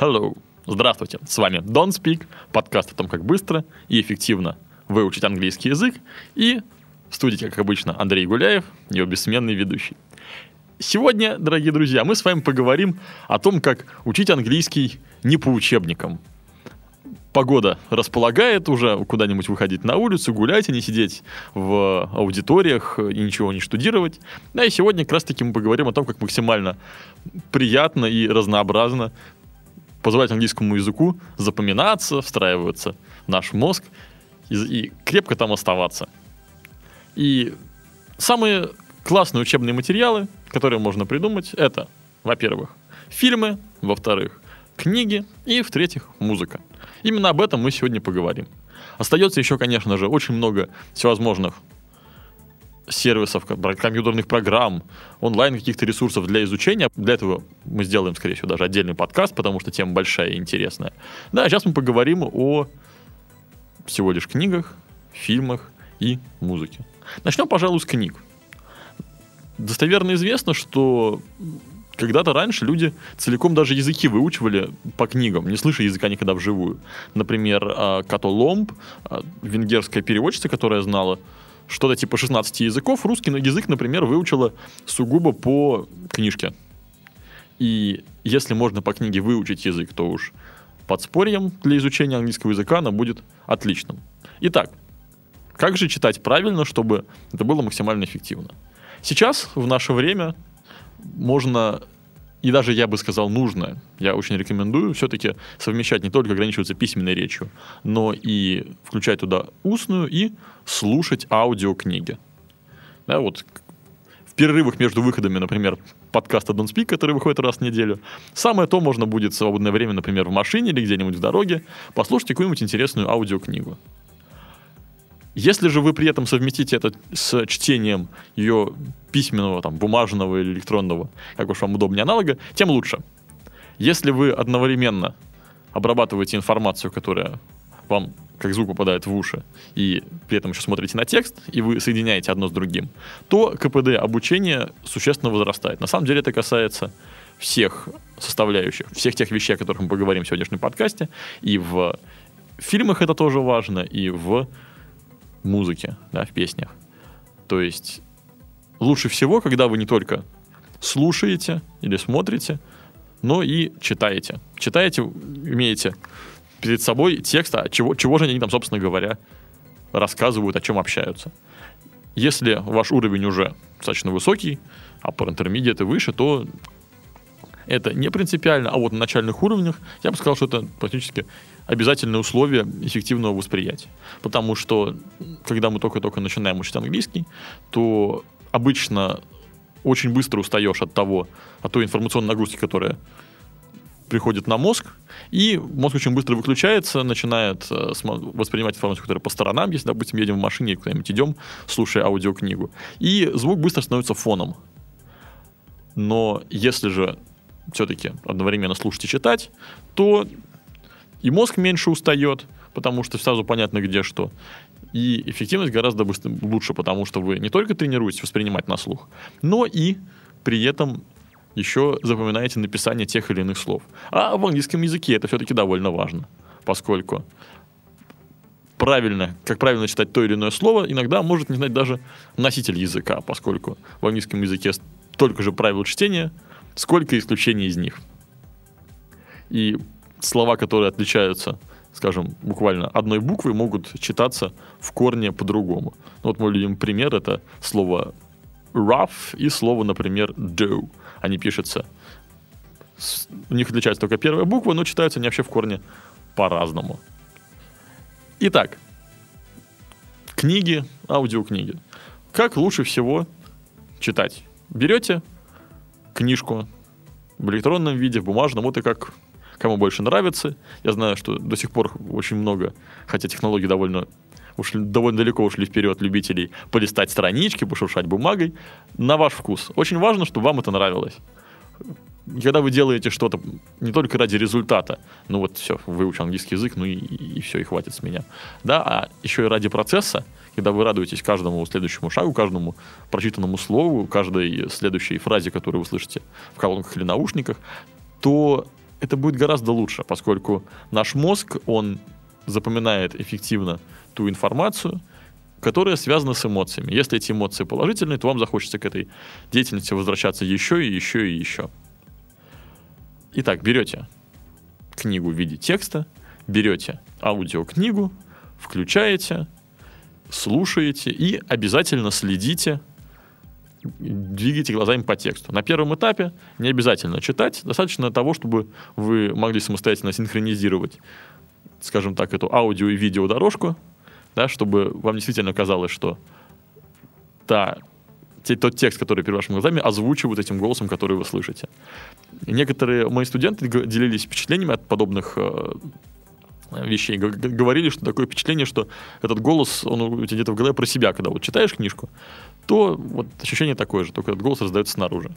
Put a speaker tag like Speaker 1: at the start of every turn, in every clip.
Speaker 1: Hello! Здравствуйте! С вами Don't Speak, подкаст о том, как быстро и эффективно выучить английский язык. И в студии, как обычно, Андрей Гуляев, его бессменный ведущий. Сегодня, дорогие друзья, мы с вами поговорим о том, как учить английский не по учебникам. Погода располагает уже куда-нибудь выходить на улицу, гулять, а не сидеть в аудиториях и ничего не штудировать. Да и сегодня как раз-таки мы поговорим о том, как максимально приятно и разнообразно позволять английскому языку запоминаться, встраиваться в наш мозг и, и крепко там оставаться. И самые классные учебные материалы, которые можно придумать, это, во-первых, фильмы, во-вторых, книги и, в-третьих, музыка. Именно об этом мы сегодня поговорим. Остается еще, конечно же, очень много всевозможных сервисов, компьютерных программ, онлайн каких-то ресурсов для изучения. Для этого мы сделаем, скорее всего, даже отдельный подкаст, потому что тема большая и интересная. Да, сейчас мы поговорим о всего лишь книгах, фильмах и музыке. Начнем, пожалуй, с книг. Достоверно известно, что когда-то раньше люди целиком даже языки выучивали по книгам, не слыша языка никогда вживую. Например, а, Като Ломб, а, венгерская переводчица, которая знала что-то типа 16 языков, русский язык, например, выучила сугубо по книжке. И если можно по книге выучить язык, то уж подспорьем для изучения английского языка она будет отличным. Итак, как же читать правильно, чтобы это было максимально эффективно? Сейчас, в наше время, можно и даже я бы сказал нужно, я очень рекомендую все-таки совмещать не только ограничиваться письменной речью, но и включать туда устную и слушать аудиокниги. Да, вот в перерывах между выходами, например, подкаста Don't Speak, который выходит раз в неделю, самое то можно будет в свободное время, например, в машине или где-нибудь в дороге, послушать какую-нибудь интересную аудиокнигу. Если же вы при этом совместите это с чтением ее письменного, там, бумажного или электронного, как уж вам удобнее аналога, тем лучше. Если вы одновременно обрабатываете информацию, которая вам как звук попадает в уши, и при этом еще смотрите на текст, и вы соединяете одно с другим, то КПД обучения существенно возрастает. На самом деле это касается всех составляющих, всех тех вещей, о которых мы поговорим в сегодняшнем подкасте, и в фильмах это тоже важно, и в музыке, да, в песнях. То есть лучше всего, когда вы не только слушаете или смотрите, но и читаете. Читаете, имеете перед собой текст, а чего, чего же они там, собственно говоря, рассказывают, о чем общаются. Если ваш уровень уже достаточно высокий, а по intermediate и выше, то это не принципиально, а вот на начальных уровнях я бы сказал, что это практически обязательное условие эффективного восприятия. Потому что, когда мы только-только начинаем учить английский, то обычно очень быстро устаешь от того, от той информационной нагрузки, которая приходит на мозг, и мозг очень быстро выключается, начинает э, воспринимать информацию, которая по сторонам, если, допустим, едем в машине или куда-нибудь идем, слушая аудиокнигу. И звук быстро становится фоном. Но если же все-таки одновременно слушать и читать, то и мозг меньше устает, потому что сразу понятно, где что. И эффективность гораздо лучше, потому что вы не только тренируетесь воспринимать на слух, но и при этом еще запоминаете написание тех или иных слов. А в английском языке это все-таки довольно важно, поскольку правильно, как правильно читать то или иное слово, иногда может не знать даже носитель языка, поскольку в английском языке столько же правил чтения, сколько исключений из них. И слова, которые отличаются, скажем, буквально одной буквы, могут читаться в корне по-другому. Ну, вот мой любимый пример — это слово rough и слово, например, do. Они пишутся... У них отличается только первая буква, но читаются они вообще в корне по-разному. Итак, книги, аудиокниги. Как лучше всего читать? Берете книжку, в электронном виде, в бумажном, вот и как кому больше нравится. Я знаю, что до сих пор очень много, хотя технологии довольно ушли, довольно далеко ушли вперед любителей полистать странички, пошуршать бумагой. На ваш вкус. Очень важно, чтобы вам это нравилось. Когда вы делаете что-то не только ради результата, ну вот все, выучу английский язык, ну и, и все, и хватит с меня, да, а еще и ради процесса, когда вы радуетесь каждому следующему шагу, каждому прочитанному слову, каждой следующей фразе, которую вы слышите в колонках или наушниках, то это будет гораздо лучше, поскольку наш мозг, он запоминает эффективно ту информацию, которая связана с эмоциями. Если эти эмоции положительные, то вам захочется к этой деятельности возвращаться еще и еще и еще. Итак, берете книгу в виде текста, берете аудиокнигу, включаете, слушаете и обязательно следите, двигайте глазами по тексту. На первом этапе не обязательно читать, достаточно того, чтобы вы могли самостоятельно синхронизировать, скажем так, эту аудио и видео дорожку, да, чтобы вам действительно казалось, что та, те, тот текст, который перед вашими глазами, озвучивают этим голосом, который вы слышите. И некоторые мои студенты делились впечатлениями от подобных э, вещей. Говорили, что такое впечатление, что этот голос, он у тебя где-то в голове про себя, когда вот читаешь книжку, то вот ощущение такое же, только этот голос раздается снаружи.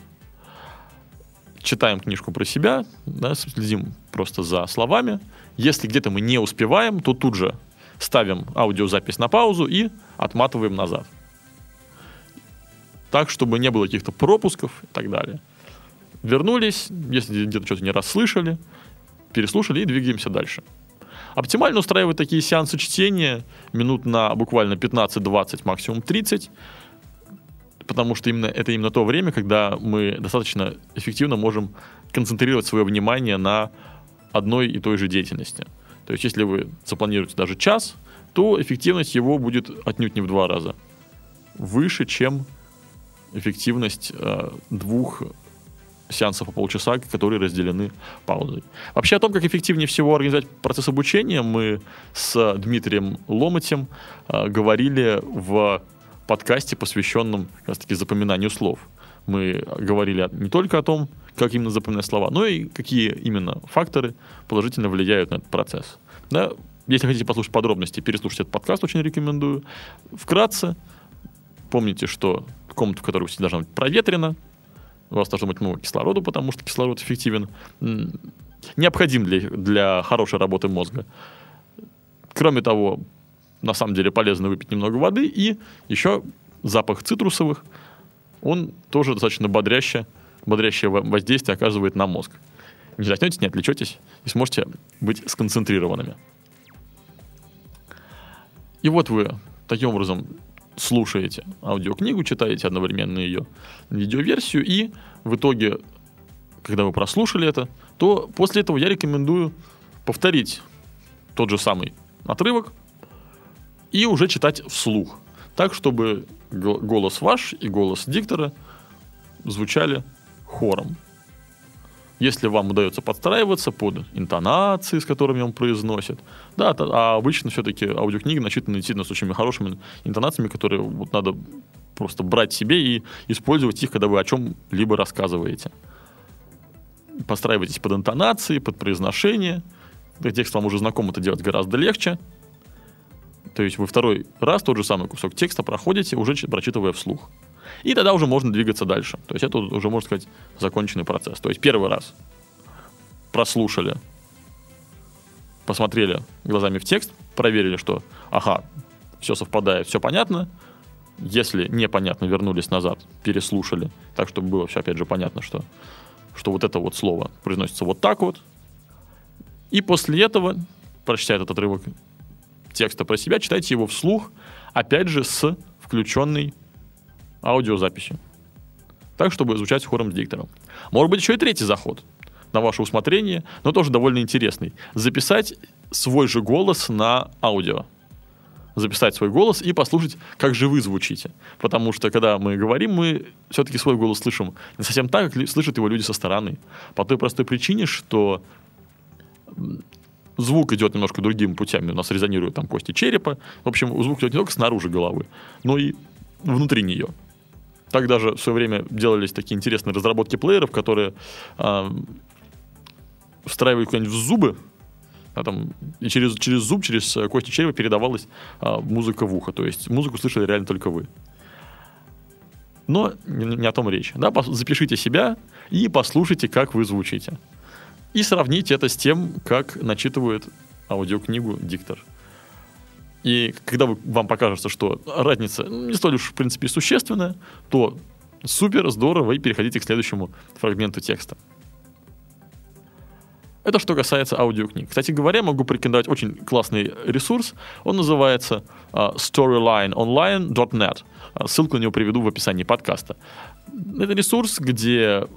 Speaker 1: Читаем книжку про себя, да, следим просто за словами. Если где-то мы не успеваем, то тут же ставим аудиозапись на паузу и отматываем назад. Так, чтобы не было каких-то пропусков и так далее. Вернулись, если где-то что-то не расслышали, переслушали и двигаемся дальше. Оптимально устраивать такие сеансы чтения минут на буквально 15-20, максимум 30, потому что именно, это именно то время, когда мы достаточно эффективно можем концентрировать свое внимание на одной и той же деятельности. То есть, если вы запланируете даже час, то эффективность его будет отнюдь не в два раза выше, чем эффективность э, двух сеансов по полчаса, которые разделены паузой. Вообще о том, как эффективнее всего организовать процесс обучения, мы с Дмитрием Ломотем э, говорили в подкасте, посвященном как раз таки запоминанию слов. Мы говорили не только о том, как именно запоминать слова, но и какие именно факторы положительно влияют на этот процесс. Да? Если хотите послушать подробности, переслушать этот подкаст, очень рекомендую. Вкратце, помните, что комната, в которой вы сидите, должна быть проветрена, у вас должно быть много кислорода, потому что кислород эффективен, необходим для, для хорошей работы мозга. Кроме того, на самом деле полезно выпить немного воды, и еще запах цитрусовых, он тоже достаточно бодряще бодрящее воздействие оказывает на мозг. Не заснетесь, не отвлечетесь и сможете быть сконцентрированными. И вот вы таким образом слушаете аудиокнигу, читаете одновременно ее видеоверсию, и в итоге, когда вы прослушали это, то после этого я рекомендую повторить тот же самый отрывок и уже читать вслух, так, чтобы голос ваш и голос диктора звучали хором. Если вам удается подстраиваться под интонации, с которыми он произносит, да, а обычно все-таки аудиокниги начитаны действительно с очень хорошими интонациями, которые вот надо просто брать себе и использовать их, когда вы о чем-либо рассказываете. Подстраивайтесь под интонации, под произношение. Тех, кто вам уже знаком, это делать гораздо легче. То есть вы второй раз тот же самый кусок текста проходите, уже прочитывая вслух. И тогда уже можно двигаться дальше. То есть это уже, можно сказать, законченный процесс. То есть первый раз прослушали, посмотрели глазами в текст, проверили, что, ага, все совпадает, все понятно. Если непонятно, вернулись назад, переслушали, так, чтобы было все, опять же, понятно, что, что вот это вот слово произносится вот так вот. И после этого, прочитя этот отрывок текста про себя, читайте его вслух, опять же, с включенной аудиозаписью. Так, чтобы звучать хором с диктором. Может быть, еще и третий заход на ваше усмотрение, но тоже довольно интересный. Записать свой же голос на аудио. Записать свой голос и послушать, как же вы звучите. Потому что, когда мы говорим, мы все-таки свой голос слышим не совсем так, как слышат его люди со стороны. По той простой причине, что звук идет немножко другими путями. У нас резонируют там кости черепа. В общем, звук идет не только снаружи головы, но и внутри нее. Так даже в свое время делались такие интересные разработки плееров, которые э, встраивали куда-нибудь в зубы, а там, и через, через зуб, через э, кости черепа передавалась а, музыка в ухо. То есть музыку слышали реально только вы. Но не, не о том речь. Да, запишите себя и послушайте, как вы звучите. И сравните это с тем, как начитывает аудиокнигу диктор. И когда вам покажется, что разница не столь уж, в принципе, существенная, то супер, здорово, и переходите к следующему фрагменту текста. Это что касается аудиокниг. Кстати говоря, могу порекомендовать очень классный ресурс. Он называется uh, storylineonline.net. Uh, ссылку на него приведу в описании подкаста. Это ресурс, где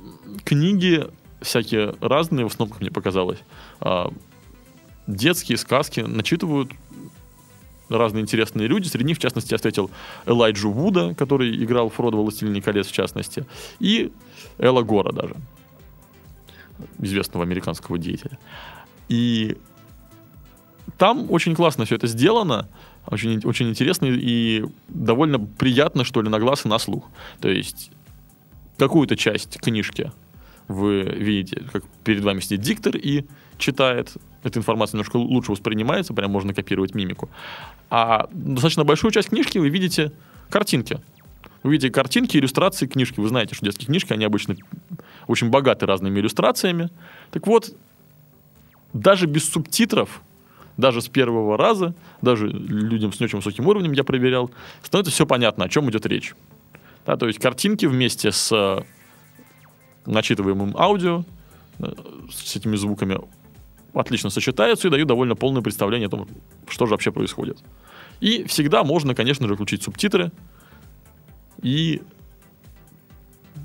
Speaker 1: книги всякие разные, в основном, как мне показалось, uh, детские сказки начитывают разные интересные люди. Среди них, в частности, я встретил Элайджу Вуда, который играл Фродо «Властелине колец», в частности, и Элла Гора даже известного американского деятеля. И там очень классно все это сделано, очень, очень интересно и довольно приятно, что ли, на глаз и на слух. То есть какую-то часть книжки вы видите, как перед вами сидит диктор и читает, эта информация немножко лучше воспринимается, прям можно копировать мимику. А достаточно большую часть книжки вы видите картинки. Вы видите картинки, иллюстрации, книжки. Вы знаете, что детские книжки, они обычно очень богаты разными иллюстрациями. Так вот, даже без субтитров, даже с первого раза, даже людям с не очень высоким уровнем я проверял, становится все понятно, о чем идет речь. Да, то есть картинки вместе с э, начитываемым аудио, э, с этими звуками отлично сочетаются и дают довольно полное представление о том, что же вообще происходит. И всегда можно, конечно же, включить субтитры, и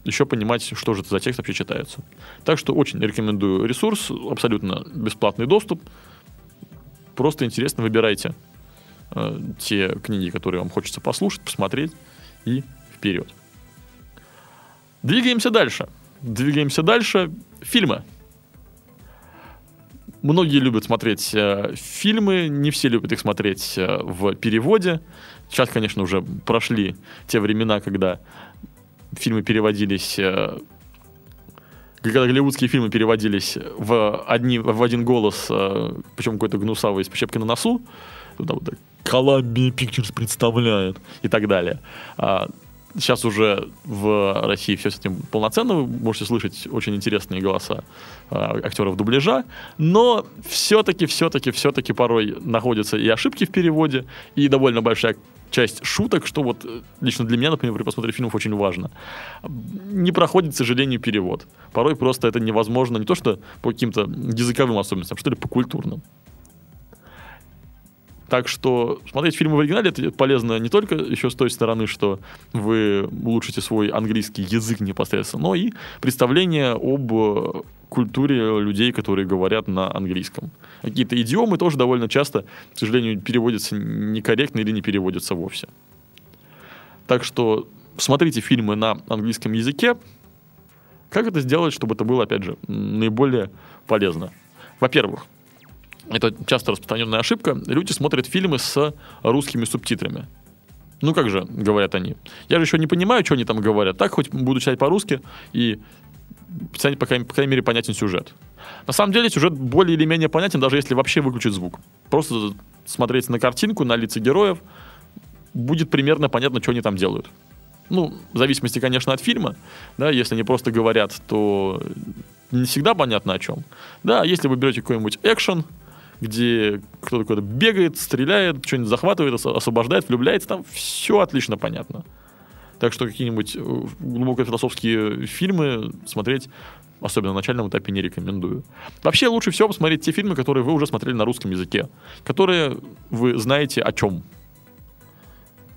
Speaker 1: еще понимать, что же это за текст вообще читается. Так что очень рекомендую ресурс, абсолютно бесплатный доступ. Просто интересно выбирайте э, те книги, которые вам хочется послушать, посмотреть и вперед. Двигаемся дальше. Двигаемся дальше. Фильмы. Многие любят смотреть э, фильмы, не все любят их смотреть э, в переводе. Сейчас, конечно, уже прошли те времена, когда фильмы переводились э, когда голливудские фильмы переводились в, одни, в один голос, э, причем какой-то гнусавый с прищепкой на носу, туда вот Columbia Pictures представляет и так далее. А, сейчас уже в России все с этим полноценно, вы можете слышать очень интересные голоса э, актеров дубляжа, но все-таки, все-таки, все-таки порой находятся и ошибки в переводе, и довольно большая часть шуток, что вот э, лично для меня, например, при просмотре фильмов очень важно. Не проходит, к сожалению, перевод. Порой просто это невозможно не то что по каким-то языковым особенностям, что ли по культурным. Так что смотреть фильмы в оригинале это полезно не только еще с той стороны, что вы улучшите свой английский язык непосредственно, но и представление об э, культуре людей, которые говорят на английском. Какие-то идиомы тоже довольно часто, к сожалению, переводятся некорректно или не переводятся вовсе. Так что смотрите фильмы на английском языке. Как это сделать, чтобы это было, опять же, наиболее полезно? Во-первых, это часто распространенная ошибка, люди смотрят фильмы с русскими субтитрами. Ну как же, говорят они. Я же еще не понимаю, что они там говорят. Так хоть буду читать по-русски и по крайней, по крайней мере, понятен сюжет. На самом деле сюжет более или менее понятен, даже если вообще выключить звук. Просто смотреть на картинку, на лица героев, будет примерно понятно, что они там делают. Ну, в зависимости, конечно, от фильма. Да, если они просто говорят, то не всегда понятно о чем. Да, если вы берете какой-нибудь экшен, где кто-то куда-то бегает, стреляет, что-нибудь захватывает, освобождает, влюбляется, там все отлично понятно. Так что какие-нибудь э, глубоко философские фильмы смотреть, особенно на начальном этапе, не рекомендую. Вообще лучше всего посмотреть те фильмы, которые вы уже смотрели на русском языке, которые вы знаете о чем.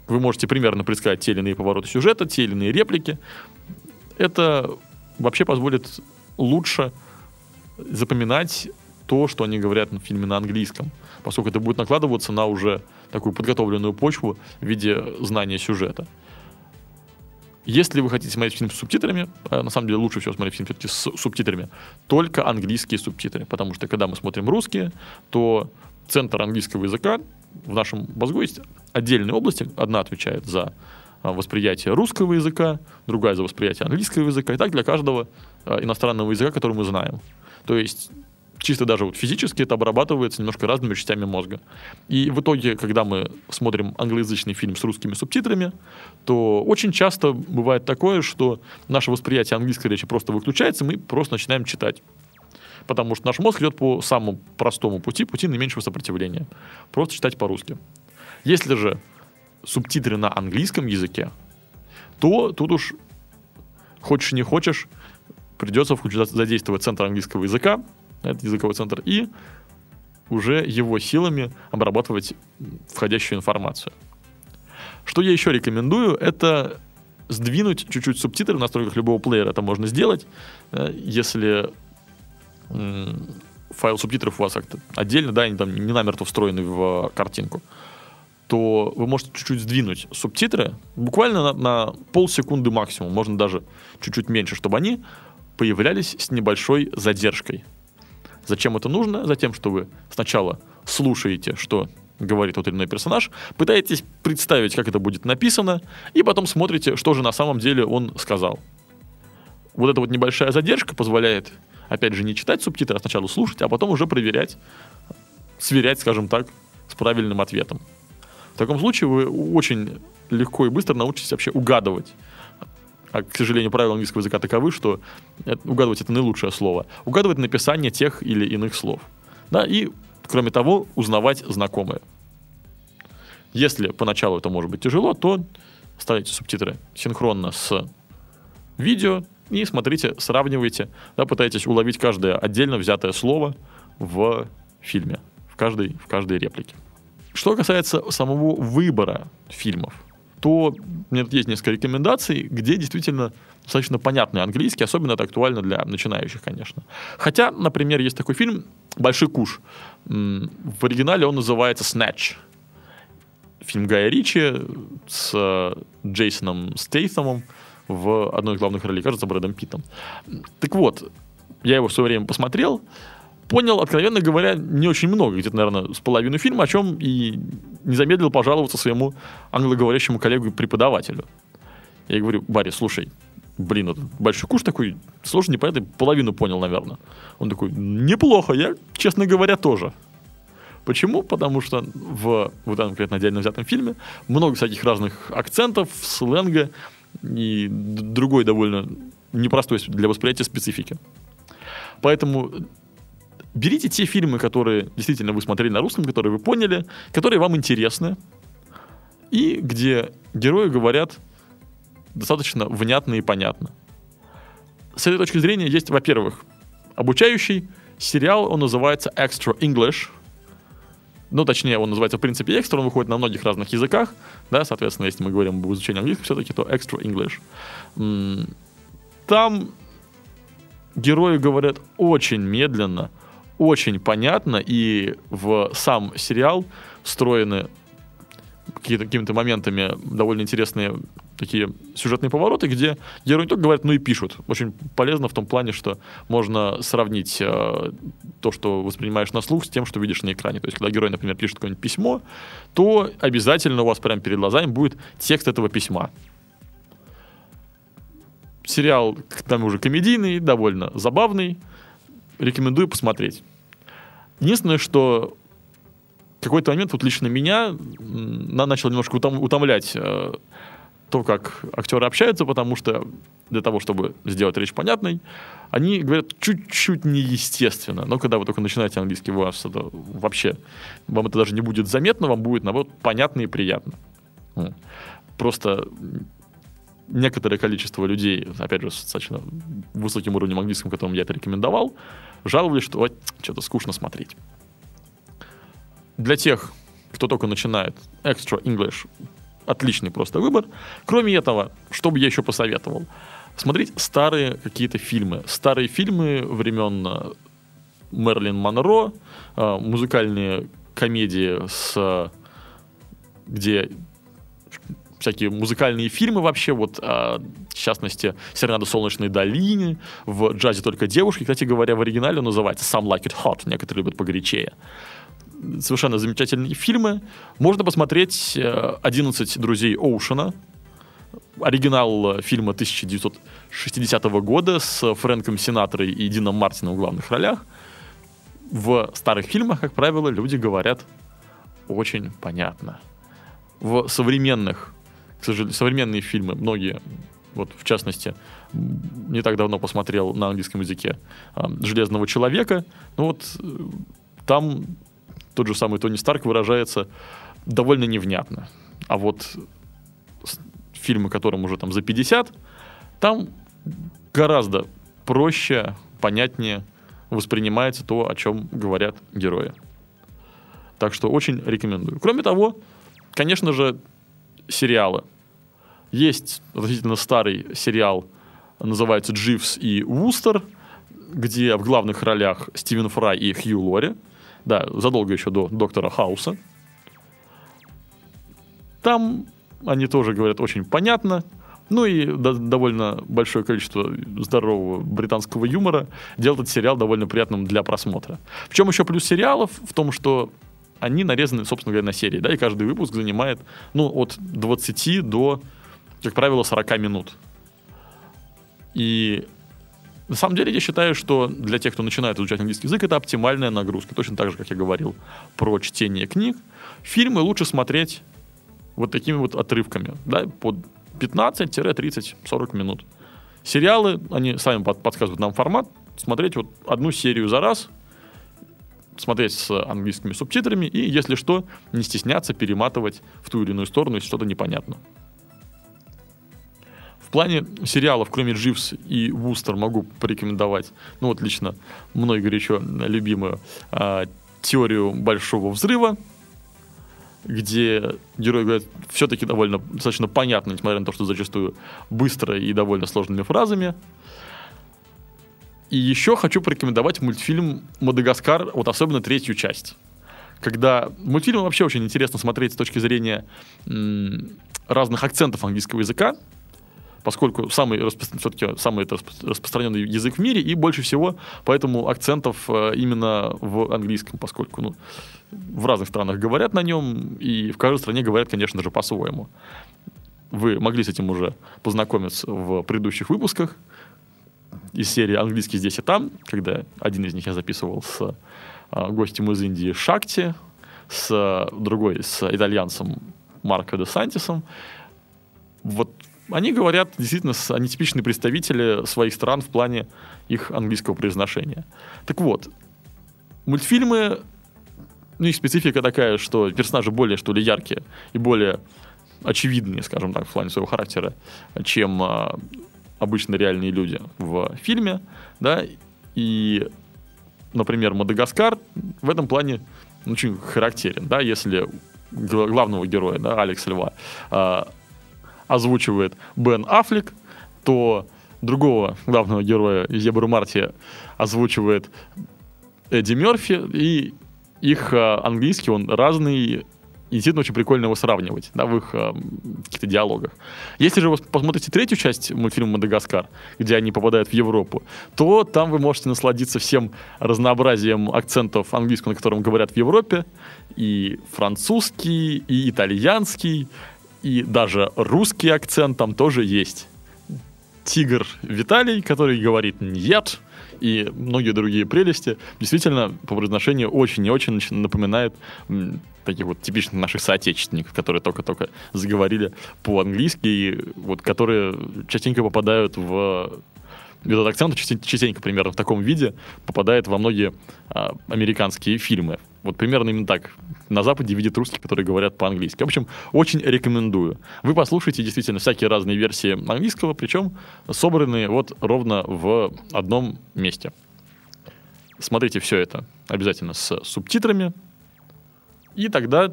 Speaker 1: Вы можете примерно предсказать те или иные повороты сюжета, те или иные реплики. Это вообще позволит лучше запоминать то, что они говорят в фильме на английском, поскольку это будет накладываться на уже такую подготовленную почву в виде знания сюжета. Если вы хотите смотреть фильм с субтитрами, э, на самом деле лучше всего смотреть фильм все-таки с субтитрами, только английские субтитры, потому что когда мы смотрим русские, то центр английского языка в нашем мозгу есть отдельные области. Одна отвечает за а, восприятие русского языка, другая за восприятие английского языка, и так для каждого а, иностранного языка, который мы знаем. То есть чисто даже вот физически это обрабатывается немножко разными частями мозга. И в итоге, когда мы смотрим англоязычный фильм с русскими субтитрами, то очень часто бывает такое, что наше восприятие английской речи просто выключается, мы просто начинаем читать. Потому что наш мозг идет по самому простому пути, пути наименьшего сопротивления. Просто читать по-русски. Если же субтитры на английском языке, то тут уж хочешь не хочешь, придется задействовать центр английского языка, этот языковой центр, и уже его силами обрабатывать входящую информацию. Что я еще рекомендую, это сдвинуть чуть-чуть субтитры в настройках любого плеера. Это можно сделать, э, если файл субтитров у вас как-то отдельно, да, они там не намертво встроены в картинку, то вы можете чуть-чуть сдвинуть субтитры буквально на, на полсекунды максимум, можно даже чуть-чуть меньше, чтобы они появлялись с небольшой задержкой. Зачем это нужно? Затем, что вы сначала слушаете, что говорит тот или иной персонаж, пытаетесь представить, как это будет написано, и потом смотрите, что же на самом деле он сказал. Вот эта вот небольшая задержка позволяет, опять же, не читать субтитры, а сначала слушать, а потом уже проверять, сверять, скажем так, с правильным ответом. В таком случае вы очень легко и быстро научитесь вообще угадывать а, к сожалению, правила английского языка таковы, что угадывать это наилучшее слово. Угадывать написание тех или иных слов. Да, и, кроме того, узнавать знакомые. Если поначалу это может быть тяжело, то ставите субтитры синхронно с видео и смотрите, сравнивайте, да, пытайтесь уловить каждое отдельно взятое слово в фильме, в каждой, в каждой реплике. Что касается самого выбора фильмов – то у меня есть несколько рекомендаций, где действительно достаточно понятный английский, особенно это актуально для начинающих, конечно. Хотя, например, есть такой фильм «Большой куш». В оригинале он называется «Snatch». Фильм Гая Ричи с э, Джейсоном Стейтемом в одной из главных ролей, кажется, Брэдом Питтом. Так вот, я его в свое время посмотрел, понял, откровенно говоря, не очень много, где-то, наверное, с половины фильма, о чем и не замедлил пожаловаться своему англоговорящему коллегу-преподавателю. Я говорю, Барри, слушай, блин, вот большой куш такой, сложно, непонятно, половину понял, наверное. Он такой, неплохо, я, честно говоря, тоже. Почему? Потому что в вот этом конкретно отдельно взятом фильме много всяких разных акцентов, сленга и другой довольно непростой для восприятия специфики. Поэтому берите те фильмы, которые действительно вы смотрели на русском, которые вы поняли, которые вам интересны, и где герои говорят достаточно внятно и понятно. С этой точки зрения есть, во-первых, обучающий сериал, он называется Extra English. Ну, точнее, он называется в принципе экстра, он выходит на многих разных языках, да, соответственно, если мы говорим об изучении английского все-таки, то Extra English. Там герои говорят очень медленно, очень понятно, и в сам сериал встроены какими-то моментами довольно интересные такие сюжетные повороты, где герои не только говорят, но и пишут. Очень полезно в том плане, что можно сравнить э, то, что воспринимаешь на слух, с тем, что видишь на экране. То есть, когда герой, например, пишет какое-нибудь письмо, то обязательно у вас прямо перед глазами будет текст этого письма. Сериал, там уже комедийный, довольно забавный. Рекомендую посмотреть. Единственное, что какой-то момент вот лично меня начал немножко утом, утомлять э, то, как актеры общаются, потому что для того, чтобы сделать речь понятной, они говорят чуть-чуть неестественно. Но когда вы только начинаете английский, у вас это вообще, вам это даже не будет заметно, вам будет, наоборот, понятно и приятно. Просто некоторое количество людей, опять же, с достаточно высоким уровнем английского, которым я это рекомендовал, жаловались, что вот, что-то скучно смотреть. Для тех, кто только начинает, Extra English отличный просто выбор. Кроме этого, что бы я еще посоветовал? Смотреть старые какие-то фильмы. Старые фильмы времен э, Мерлин Монро, э, музыкальные комедии с где всякие музыкальные фильмы вообще, вот, а, в частности, «Серенада солнечной долине», в джазе только девушки, кстати говоря, в оригинале он называется «Some Like It Hot», некоторые любят погорячее. Совершенно замечательные фильмы. Можно посмотреть «11 друзей Оушена», оригинал фильма 1960 года с Фрэнком Синатрой и Дином Мартином в главных ролях. В старых фильмах, как правило, люди говорят очень понятно. В современных, к сожалению, современные фильмы, многие, вот в частности, не так давно посмотрел на английском языке «Железного человека», ну вот э, там тот же самый Тони Старк выражается довольно невнятно. А вот фильмы, которым уже там за 50, там гораздо проще, понятнее воспринимается то, о чем говорят герои. Так что очень рекомендую. Кроме того, конечно же, сериалы. Есть относительно старый сериал, называется «Дживс и Вустер», где в главных ролях Стивен Фрай и Хью Лори. Да, задолго еще до «Доктора Хауса». Там они тоже говорят очень понятно, ну и до, довольно большое количество здорового британского юмора делает этот сериал довольно приятным для просмотра. В чем еще плюс сериалов? В том, что они нарезаны, собственно говоря, на серии, да, и каждый выпуск занимает, ну, от 20 до, как правило, 40 минут. И на самом деле я считаю, что для тех, кто начинает изучать английский язык, это оптимальная нагрузка. Точно так же, как я говорил про чтение книг. Фильмы лучше смотреть вот такими вот отрывками, да, под 15-30-40 минут. Сериалы, они сами подсказывают нам формат, смотреть вот одну серию за раз, смотреть с английскими субтитрами и, если что, не стесняться перематывать в ту или иную сторону, если что-то непонятно. В плане сериалов, кроме Дживс и Вустер, могу порекомендовать, ну вот лично мной горячо любимую э, теорию большого взрыва, где герои говорят все-таки довольно достаточно понятно, несмотря на то, что зачастую быстро и довольно сложными фразами. И еще хочу порекомендовать мультфильм «Мадагаскар», вот особенно третью часть. Когда мультфильм вообще очень интересно смотреть с точки зрения м- разных акцентов английского языка, поскольку самый, все-таки самый распространенный язык в мире, и больше всего поэтому акцентов э, именно в английском, поскольку ну, в разных странах говорят на нем, и в каждой стране говорят, конечно же, по-своему. Вы могли с этим уже познакомиться в предыдущих выпусках из серии «Английский здесь и там», когда один из них я записывал с а, гостем из Индии Шакти, с другой с итальянцем Марко де Сантисом. Вот они говорят, действительно, они типичные представители своих стран в плане их английского произношения. Так вот, мультфильмы, ну, их специфика такая, что персонажи более, что ли, яркие и более очевидные, скажем так, в плане своего характера, чем а, обычно реальные люди в фильме, да, и, например, Мадагаскар в этом плане очень характерен, да, если главного героя, да, Алекса Льва, э, озвучивает Бен Аффлек, то другого главного героя Зебру Марти озвучивает Эдди Мерфи, и их э, английский, он разный, и действительно очень прикольно его сравнивать да, в их э, каких-то диалогах. Если же вы посмотрите третью часть мультфильма «Мадагаскар», где они попадают в Европу, то там вы можете насладиться всем разнообразием акцентов английского, на котором говорят в Европе, и французский, и итальянский, и даже русский акцент там тоже есть. Тигр Виталий, который говорит «нет», и многие другие прелести, действительно, по произношению очень и очень напоминают таких вот типичных наших соотечественников, которые только-только заговорили по-английски, и вот которые частенько попадают в этот акцент частенько примерно в таком виде попадает во многие а, американские фильмы. Вот примерно именно так. На Западе видят русских, которые говорят по-английски. В общем, очень рекомендую. Вы послушайте действительно всякие разные версии английского, причем собранные вот ровно в одном месте. Смотрите все это обязательно с субтитрами, и тогда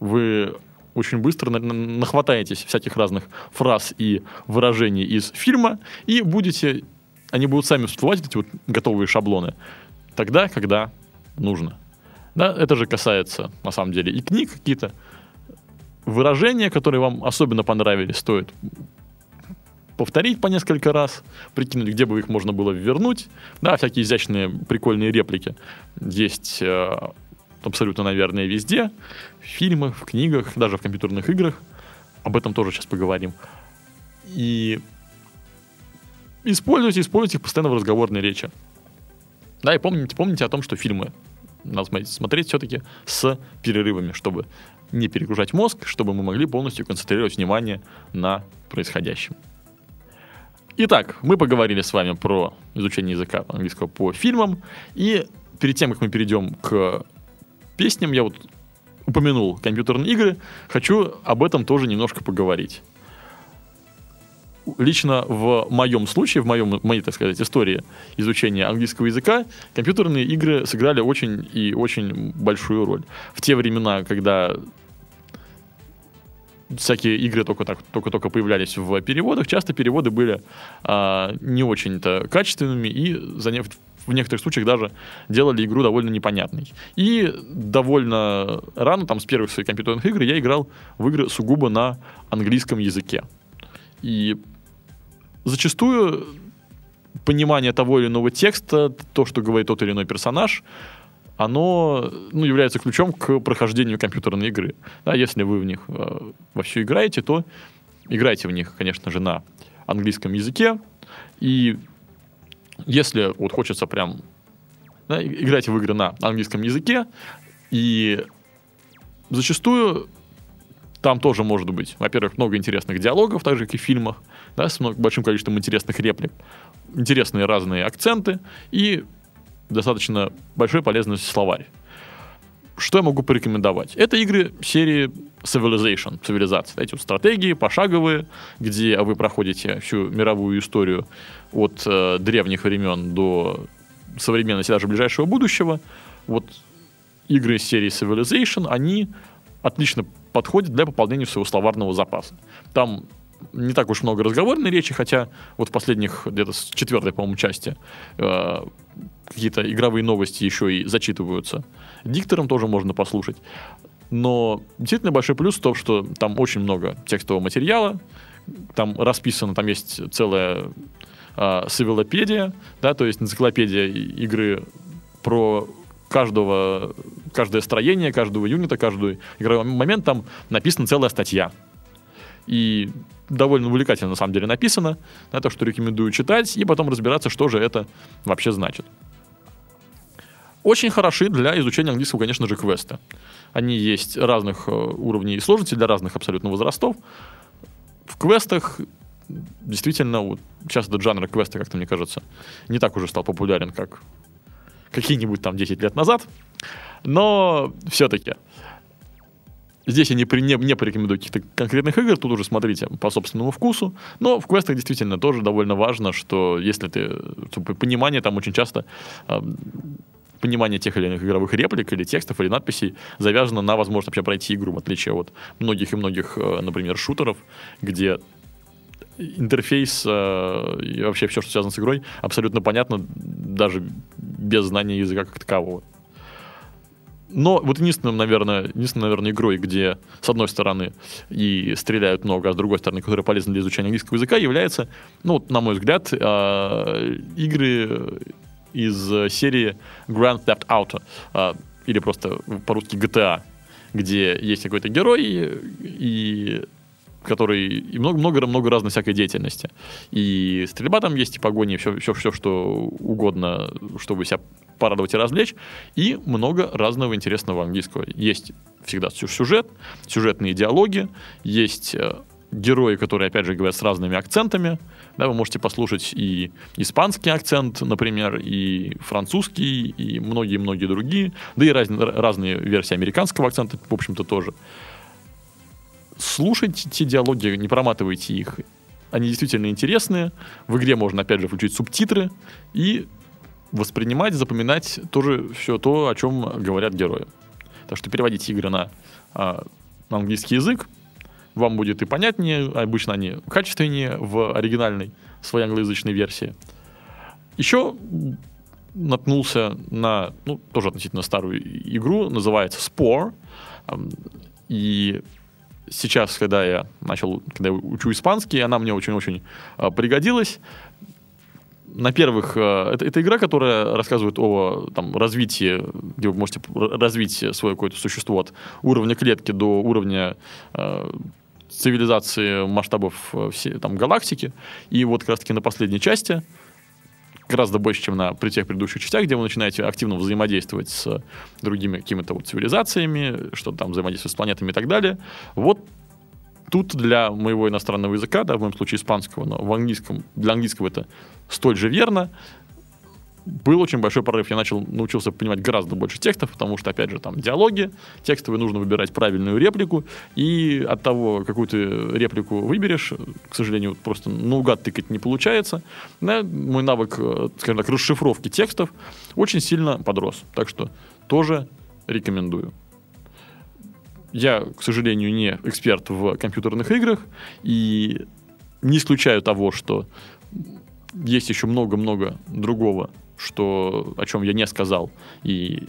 Speaker 1: вы очень быстро нахватаетесь всяких разных фраз и выражений из фильма, и будете, они будут сами всплывать, эти вот готовые шаблоны, тогда, когда нужно. Да, это же касается, на самом деле, и книг какие-то. Выражения, которые вам особенно понравились, стоит повторить по несколько раз, прикинуть, где бы их можно было вернуть. Да, всякие изящные, прикольные реплики есть э, абсолютно, наверное, везде. В фильмах, в книгах, даже в компьютерных играх. об этом тоже сейчас поговорим. И используйте, используйте их постоянно в разговорной речи. Да, и помните, помните о том, что фильмы надо смотреть, смотреть все-таки с перерывами, чтобы не перегружать мозг, чтобы мы могли полностью концентрировать внимание на происходящем. Итак, мы поговорили с вами про изучение языка английского по фильмам, и перед тем, как мы перейдем к песням, я вот упомянул компьютерные игры, хочу об этом тоже немножко поговорить лично в моем случае, в, моем, моей, так сказать, истории изучения английского языка, компьютерные игры сыграли очень и очень большую роль. В те времена, когда всякие игры только так только-только появлялись в переводах, часто переводы были а, не очень-то качественными и за не, в некоторых случаях даже делали игру довольно непонятной. И довольно рано, там с первых своих компьютерных игр, я играл в игры сугубо на английском языке. И зачастую понимание того или иного текста, то, что говорит тот или иной персонаж, оно ну, является ключом к прохождению компьютерной игры. Да, если вы в них э, вовсю играете, то играйте в них, конечно же, на английском языке. И если вот хочется прям да, играть в игры на английском языке, и зачастую там тоже может быть, во-первых, много интересных диалогов, так же, как и в фильмах, да, с много, большим количеством интересных реплик, интересные разные акценты и достаточно большой полезный словарь. Что я могу порекомендовать? Это игры серии Civilization, цивилизация. Эти вот стратегии пошаговые, где вы проходите всю мировую историю от э, древних времен до современности, даже ближайшего будущего. Вот игры серии Civilization, они отлично подходит для пополнения своего словарного запаса. Там не так уж много разговорной речи, хотя вот в последних, где-то с четвертой, по-моему, части э, какие-то игровые новости еще и зачитываются. Диктором тоже можно послушать. Но действительно большой плюс в том, что там очень много текстового материала, там расписано, там есть целая э, сивилопедия, да, то есть энциклопедия игры про каждого, каждое строение, каждого юнита, каждый игровой момент там написана целая статья. И довольно увлекательно, на самом деле, написано. На то, что рекомендую читать, и потом разбираться, что же это вообще значит. Очень хороши для изучения английского, конечно же, квесты. Они есть разных э, уровней сложности для разных абсолютно возрастов. В квестах действительно, вот, сейчас этот жанр квеста, как-то мне кажется, не так уже стал популярен, как какие-нибудь там 10 лет назад. Но все-таки Здесь я не, не, не порекомендую каких-то конкретных игр, тут уже смотрите по собственному вкусу. Но в квестах действительно тоже довольно важно, что если ты... Понимание там очень часто... Э, понимание тех или иных игровых реплик или текстов или надписей завязано на возможность вообще пройти игру, в отличие от многих и многих, э, например, шутеров, где интерфейс э, и вообще все, что связано с игрой, абсолютно понятно даже без знания языка как такового. Но вот единственным, наверное, единственной, наверное, игрой, где, с одной стороны, и стреляют много, а с другой стороны, которая полезна для изучения английского языка, является, ну, вот, на мой взгляд, э, игры из серии Grand Theft Auto, э, или просто по-русски GTA, где есть какой-то герой, и который и много-много-много разной всякой деятельности. И стрельба там есть, и погони, и все, все, все, что угодно, чтобы себя порадовать и развлечь. И много разного интересного английского. Есть всегда сюжет, сюжетные диалоги, есть э, герои, которые, опять же, говорят с разными акцентами. Да, вы можете послушать и испанский акцент, например, и французский, и многие-многие другие, да и раз, разные версии американского акцента, в общем-то, тоже слушайте те диалоги, не проматывайте их. Они действительно интересные. В игре можно, опять же, включить субтитры и воспринимать, запоминать тоже все то, о чем говорят герои. Так что переводите игры на, а, на английский язык, вам будет и понятнее, обычно они качественнее в оригинальной своей англоязычной версии. Еще наткнулся на, ну, тоже относительно старую игру, называется Spore. И сейчас, когда я начал, когда я учу испанский, она мне очень-очень э, пригодилась. На первых, э, это, это игра, которая рассказывает о там, развитии, где вы можете развить свое какое-то существо от уровня клетки до уровня э, цивилизации масштабов э, всей там, галактики. И вот как раз-таки на последней части гораздо больше, чем на при тех предыдущих частях, где вы начинаете активно взаимодействовать с другими какими-то вот цивилизациями, что там взаимодействовать с планетами и так далее. Вот тут для моего иностранного языка, да, в моем случае испанского, но в английском, для английского это столь же верно, был очень большой прорыв. Я начал, научился понимать гораздо больше текстов, потому что, опять же, там диалоги текстовые, нужно выбирать правильную реплику, и от того, какую ты реплику выберешь, к сожалению, просто наугад тыкать не получается, да, мой навык, э, скажем так, расшифровки текстов очень сильно подрос. Так что тоже рекомендую. Я, к сожалению, не эксперт в компьютерных играх, и не исключаю того, что есть еще много-много другого что, о чем я не сказал, и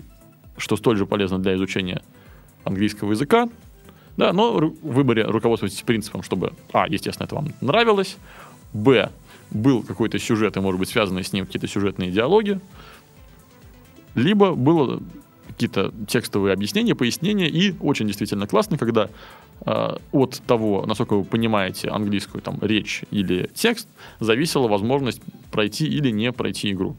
Speaker 1: что столь же полезно для изучения английского языка. Да, но в выборе руководствуйтесь принципом, чтобы, а, естественно, это вам нравилось, б, был какой-то сюжет, и, может быть, связанные с ним какие-то сюжетные диалоги, либо было какие-то текстовые объяснения, пояснения, и очень действительно классно, когда э, от того, насколько вы понимаете английскую там речь или текст, зависела возможность пройти или не пройти игру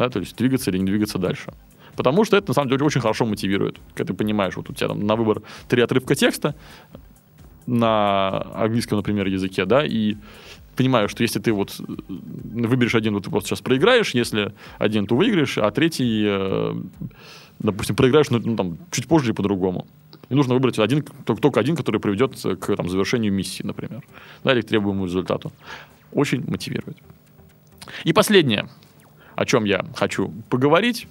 Speaker 1: да, то есть двигаться или не двигаться дальше. Потому что это, на самом деле, очень хорошо мотивирует. Когда ты понимаешь, вот у тебя там на выбор три отрывка текста на английском, например, языке, да, и понимаю, что если ты вот э, выберешь один, вот ты просто сейчас проиграешь, если один, то выиграешь, а третий, э, допустим, проиграешь, ну, ну, там, чуть позже и по-другому. И нужно выбрать один, только один, который приведет к там, завершению миссии, например, да, или к требуемому результату. Очень мотивирует. И последнее о чем я хочу поговорить,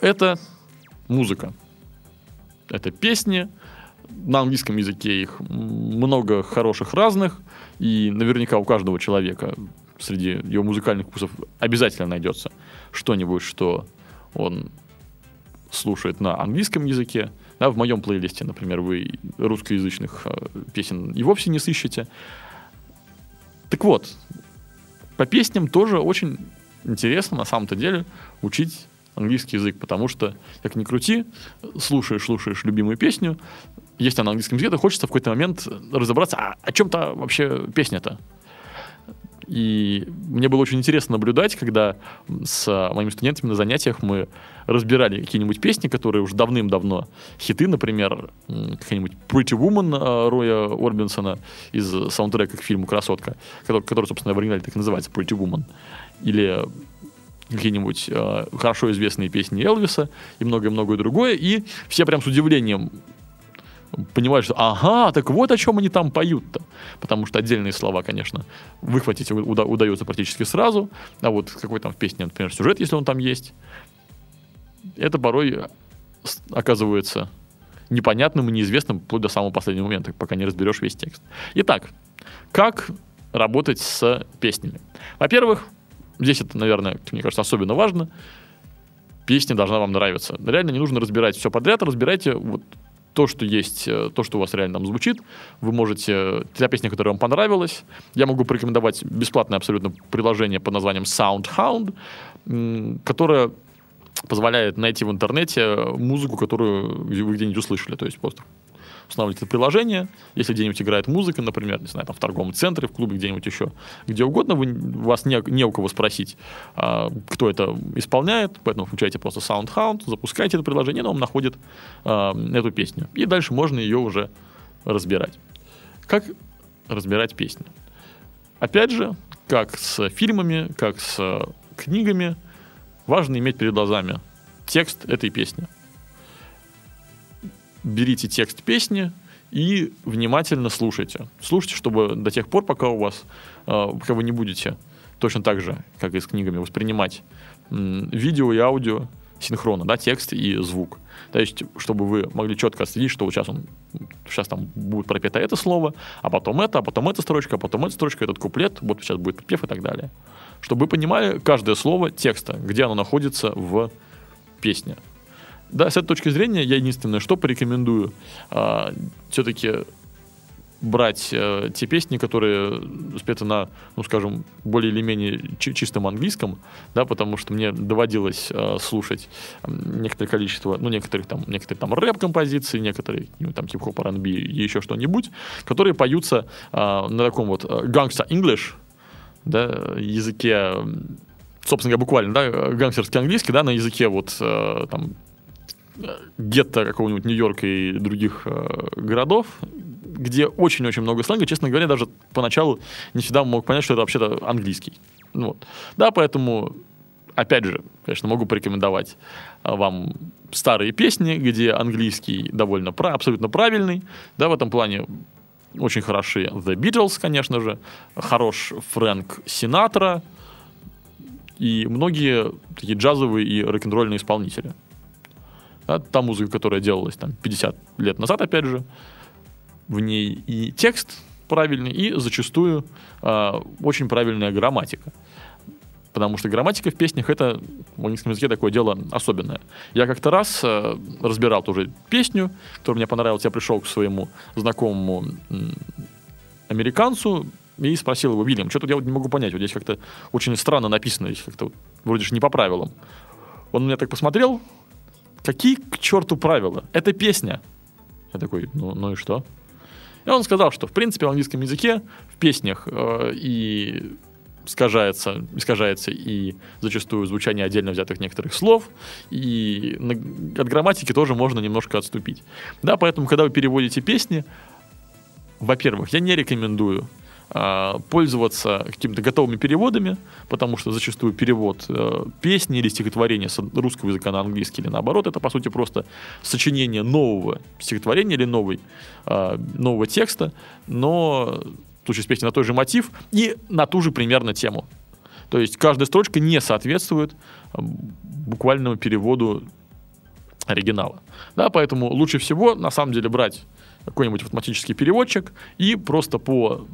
Speaker 1: это музыка. Это песни. На английском языке их много хороших разных. И наверняка у каждого человека среди его музыкальных вкусов обязательно найдется что-нибудь, что он слушает на английском языке. Да, в моем плейлисте, например, вы русскоязычных э, песен и вовсе не сыщете. Так вот, по песням тоже очень интересно на самом-то деле учить английский язык, потому что, как ни крути, слушаешь, слушаешь любимую песню, есть она на английском языке, то хочется в какой-то момент разобраться, а о чем-то вообще песня-то. И мне было очень интересно наблюдать, когда с моими студентами на занятиях мы разбирали какие-нибудь песни, которые уже давным-давно хиты, например, какая-нибудь Pretty Woman э, Роя Орбинсона из саундтрека к фильму «Красотка», который, который, собственно, в оригинале так и называется Pretty Woman или какие-нибудь э, хорошо известные песни Элвиса и многое-многое другое. И все прям с удивлением понимают, что ага, так вот о чем они там поют-то. Потому что отдельные слова, конечно, выхватить уда- удается практически сразу. А вот какой там в песне, например, сюжет, если он там есть, это порой оказывается непонятным и неизвестным вплоть до самого последнего момента, пока не разберешь весь текст. Итак, как работать с песнями? Во-первых, Здесь это, наверное, мне кажется, особенно важно. Песня должна вам нравиться. Реально не нужно разбирать все подряд, разбирайте вот то, что есть, э, то, что у вас реально там звучит. Вы можете... Та песня, которая вам понравилась. Я могу порекомендовать бесплатное абсолютно приложение под названием SoundHound, которое позволяет найти в интернете музыку, которую вы где-нибудь услышали. То есть просто устанавливаете это приложение. Если где-нибудь играет музыка, например, не знаю, там в торговом центре, в клубе, где-нибудь еще, где угодно, вы, вас не, не у кого спросить, а, кто это исполняет, поэтому включайте просто SoundHound, запускайте это приложение, оно вам находит а, эту песню. И дальше можно ее уже разбирать. Как разбирать песни? Опять же, как с фильмами, как с книгами, важно иметь перед глазами текст этой песни берите текст песни и внимательно слушайте. Слушайте, чтобы до тех пор, пока у вас, э, пока вы не будете точно так же, как и с книгами, воспринимать видео и аудио синхронно, да, текст и звук. То есть, чтобы вы могли четко отследить, что вот сейчас он, сейчас там будет пропето это слово, а потом это, а потом эта строчка, а потом эта строчка, этот куплет, вот сейчас будет припев и так далее. Чтобы вы понимали каждое слово текста, где оно находится в песне. Да, с этой точки зрения я единственное, что порекомендую, а, все-таки брать э, те песни, которые спеты на, ну, скажем, более или менее чи- чистом английском, да, потому что мне доводилось э, слушать некоторое количество, ну, некоторых там, некоторые там рэп-композиции, некоторые, ну, там, хип-хоп, R&B и еще что-нибудь, которые поются э, на таком вот gangsta English, да, языке, собственно говоря, буквально, да, гангстерский английский, да, на языке вот э, там гетто какого-нибудь Нью-Йорка и других э, городов, где очень-очень много сленга. Честно говоря, даже поначалу не всегда мог понять, что это вообще-то английский. Ну вот. Да, поэтому, опять же, конечно, могу порекомендовать а, вам старые песни, где английский довольно абсолютно правильный. Да, в этом плане очень хороши The Beatles, конечно же, хорош Фрэнк Синатра и многие такие джазовые и рок-н-ролльные исполнители. Да, та музыка, которая делалась там 50 лет назад, опять же, в ней и текст правильный, и зачастую э, очень правильная грамматика. Потому что грамматика в песнях это в английском языке такое дело особенное. Я как-то раз э, разбирал тоже песню, которая мне понравилась. Я пришел к своему знакомому э, американцу и спросил его, Вильям, что тут я вот не могу понять, вот здесь как-то очень странно написано, здесь как-то вот, вроде же не по правилам. Он меня так посмотрел, какие к черту правила? Это песня. Я такой, ну, ну и что? И он сказал, что, в принципе, в английском языке в песнях э, и искажается, искажается и зачастую звучание отдельно взятых некоторых слов, и на, от грамматики тоже можно немножко отступить. Да, поэтому, когда вы переводите песни, во-первых, я не рекомендую пользоваться какими-то готовыми переводами, потому что зачастую перевод э, песни или стихотворения с русского языка на английский или наоборот, это по сути просто сочинение нового стихотворения или новой, э, нового текста, но в случае с на той же мотив и на ту же примерно тему. То есть каждая строчка не соответствует буквальному переводу оригинала. Да, поэтому лучше всего на самом деле брать какой-нибудь автоматический переводчик, и просто по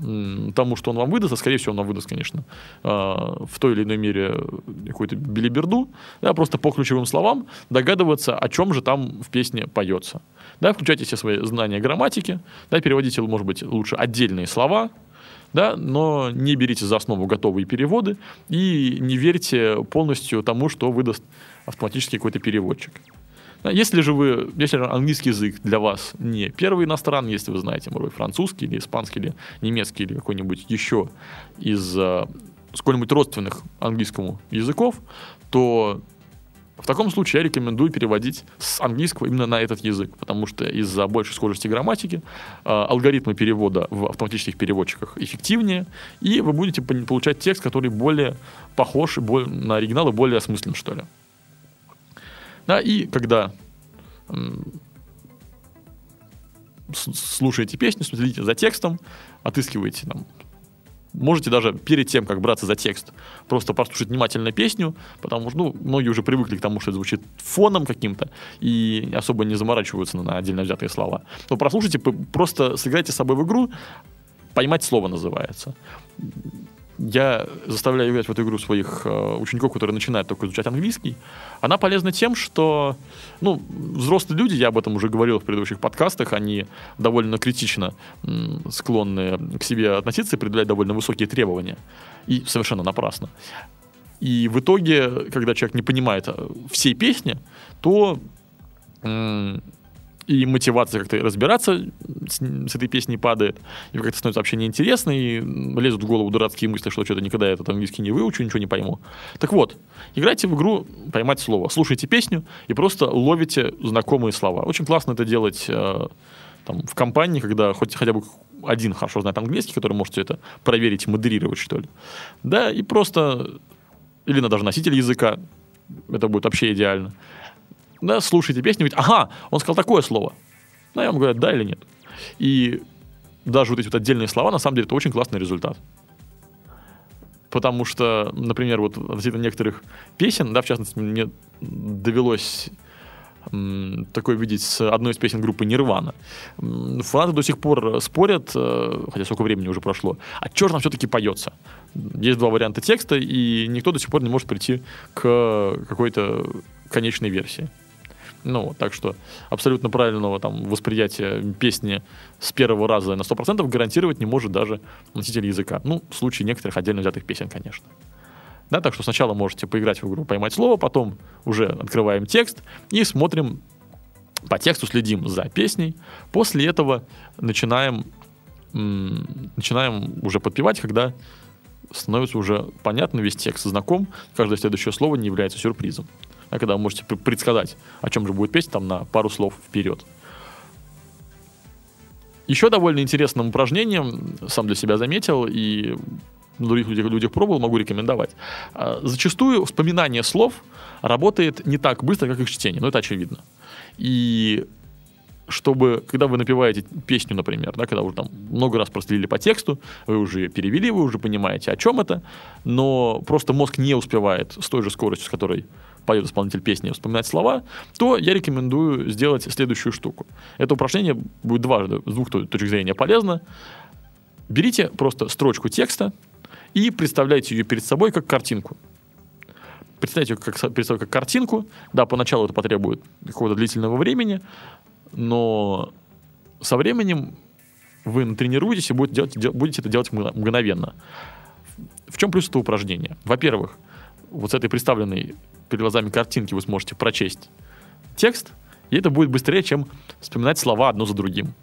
Speaker 1: тому, что он вам выдаст, а скорее всего он вам выдаст, конечно, а, в той или иной мере какую-то билиберду, да, просто по ключевым словам догадываться, о чем же там в песне поется. Да, включайте все свои знания грамматики, да, переводите, может быть, лучше отдельные слова, да, но не берите за основу готовые переводы и не верьте полностью тому, что выдаст автоматически какой-то переводчик. Если же вы, если английский язык для вас не первый иностранный, если вы знаете, может быть, французский или испанский, или немецкий, или какой-нибудь еще из uh, сколь-нибудь родственных английскому языков, то в таком случае я рекомендую переводить с английского именно на этот язык, потому что из-за большей схожести грамматики э, алгоритмы перевода в автоматических переводчиках эффективнее, и вы будете получать текст, который более похож на оригинал и более осмыслен, что ли. Да, и когда слушаете песню, следите за текстом, отыскиваете там, можете даже перед тем, как браться за текст, просто послушать внимательно песню, потому что ну, многие уже привыкли к тому, что это звучит фоном каким-то, и особо не заморачиваются на отдельно взятые слова. Но прослушайте, просто сыграйте с собой в игру, поймать слово называется я заставляю играть в эту игру своих э, учеников, которые начинают только изучать английский. Она полезна тем, что ну, взрослые люди, я об этом уже говорил в предыдущих подкастах, они довольно критично м, склонны к себе относиться и предъявлять довольно высокие требования. И совершенно напрасно. И в итоге, когда человек не понимает э, всей песни, то и мотивация как-то разбираться с, с этой песней падает, и как-то становится вообще неинтересно, и лезут в голову дурацкие мысли, что что-то никогда я этот английский не выучу, ничего не пойму. Так вот, играйте в игру «Поймать слово», слушайте песню и просто ловите знакомые слова. Очень классно это делать э, там, в компании, когда хоть хотя бы один хорошо знает английский, который можете это проверить модерировать, что ли. Да, и просто... Или на даже носитель языка, это будет вообще идеально да, слушаете песню, говорите, ага, он сказал такое слово. Да, я вам говорю, да или нет. И даже вот эти вот отдельные слова, на самом деле, это очень классный результат. Потому что, например, вот относительно некоторых песен, да, в частности, мне довелось такое видеть с одной из песен группы Нирвана. Фанаты до сих пор спорят, э, хотя сколько времени уже прошло, а что же там все-таки поется? Есть два варианта текста, и никто до сих пор не может прийти к какой-то конечной версии. Ну, так что абсолютно правильного там восприятия песни с первого раза на 100% гарантировать не может даже носитель языка. Ну, в случае некоторых отдельно взятых песен, конечно. Да, так что сначала можете поиграть в игру «Поймать слово», потом уже открываем текст и смотрим по тексту, следим за песней. После этого начинаем, начинаем уже подпевать, когда становится уже понятно весь текст, знаком, каждое следующее слово не является сюрпризом. А когда вы можете предсказать, о чем же будет песня, там на пару слов вперед. Еще довольно интересным упражнением, сам для себя заметил, и на других людях, людях пробовал, могу рекомендовать. А, зачастую вспоминание слов работает не так быстро, как их чтение, но это очевидно. И чтобы, когда вы напеваете песню, например, да, когда уже там много раз проследили по тексту, вы уже перевели, вы уже понимаете, о чем это, но просто мозг не успевает с той же скоростью, с которой поет исполнитель песни, вспоминать слова, то я рекомендую сделать следующую штуку. Это упражнение будет дважды, с двух точек зрения полезно. Берите просто строчку текста и представляйте ее перед собой как картинку. Представьте ее как, перед собой как картинку. Да, поначалу это потребует какого-то длительного времени, но со временем вы натренируетесь и будете, делать, будете это делать мгновенно. В чем плюс этого упражнения? Во-первых, вот с этой представленной перед глазами картинки вы сможете прочесть текст, и это будет быстрее, чем вспоминать слова одно за другим.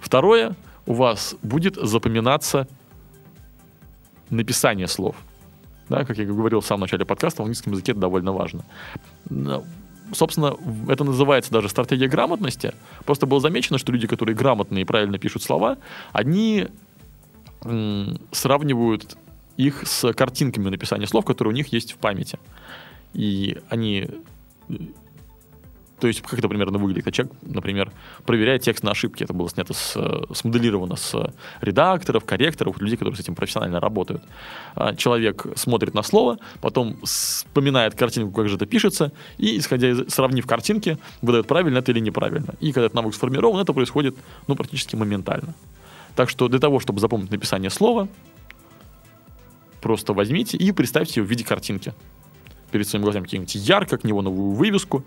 Speaker 1: Второе, у вас будет запоминаться написание слов. Да, как я говорил в самом начале подкаста, в английском языке это довольно важно собственно, это называется даже стратегия грамотности. Просто было замечено, что люди, которые грамотные и правильно пишут слова, они сравнивают их с картинками написания слов, которые у них есть в памяти. И они то есть, как это примерно выглядит? Человек, например, проверяет текст на ошибки. Это было снято, с, смоделировано с редакторов, корректоров, людей, которые с этим профессионально работают. А человек смотрит на слово, потом вспоминает картинку, как же это пишется, и, исходя из, сравнив картинки, выдает правильно это или неправильно. И когда этот навык сформирован, это происходит ну, практически моментально. Так что для того, чтобы запомнить написание слова, просто возьмите и представьте его в виде картинки перед своими глазами какие-нибудь ярко, к него новую вывеску,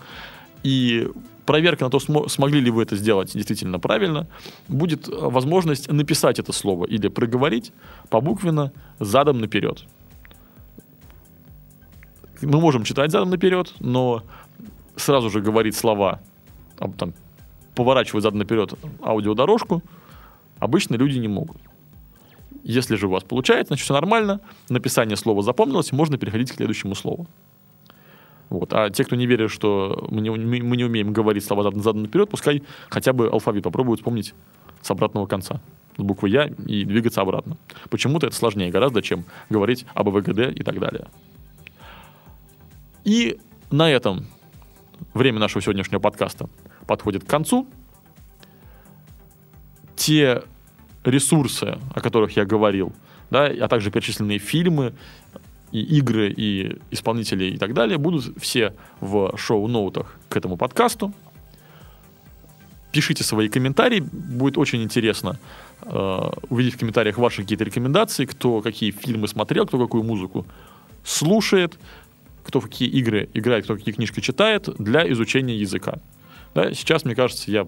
Speaker 1: и проверка на то, см- смогли ли вы это сделать действительно правильно, будет возможность написать это слово или проговорить побуквенно задом наперед. Мы можем читать задом наперед, но сразу же говорить слова, там, поворачивать задом наперед аудиодорожку, обычно люди не могут. Если же у вас получается, значит все нормально, написание слова запомнилось, можно переходить к следующему слову. Вот. А те, кто не верит, что мы не, мы не умеем говорить слова задом наперед, пускай хотя бы алфавит попробуют вспомнить с обратного конца. С буквы Я и двигаться обратно. Почему-то это сложнее гораздо, чем говорить об АВГД и так далее. И на этом время нашего сегодняшнего подкаста подходит к концу. Те ресурсы, о которых я говорил, да, а также перечисленные фильмы, и игры, и исполнители и так далее будут все в шоу-ноутах к этому подкасту. Пишите свои комментарии, будет очень интересно э, увидеть в комментариях ваши какие-то рекомендации, кто какие фильмы смотрел, кто какую музыку слушает, кто какие игры играет, кто какие книжки читает для изучения языка. Да, сейчас, мне кажется, я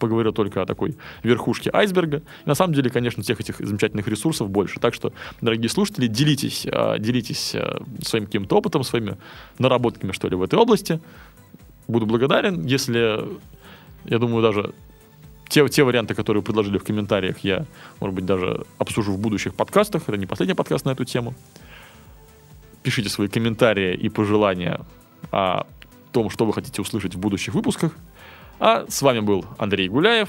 Speaker 1: поговорил только о такой верхушке айсберга. И на самом деле, конечно, всех этих замечательных ресурсов больше. Так что, дорогие слушатели, делитесь, а, делитесь а, своим каким-то опытом, своими наработками, что ли, в этой области. Буду благодарен, если, я думаю, даже те, те варианты, которые предложили в комментариях, я, может быть, даже обсужу в будущих подкастах. Это не последний подкаст на эту тему. Пишите свои комментарии и пожелания о том, что вы хотите услышать в будущих выпусках. А с вами был Андрей Гуляев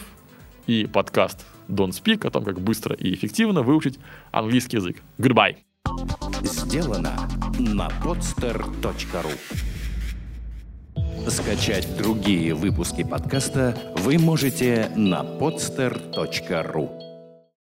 Speaker 1: и подкаст Don't Speak о том, как быстро и эффективно выучить английский язык. Goodbye!
Speaker 2: Сделано на podster.ru Скачать другие выпуски подкаста вы можете на podster.ru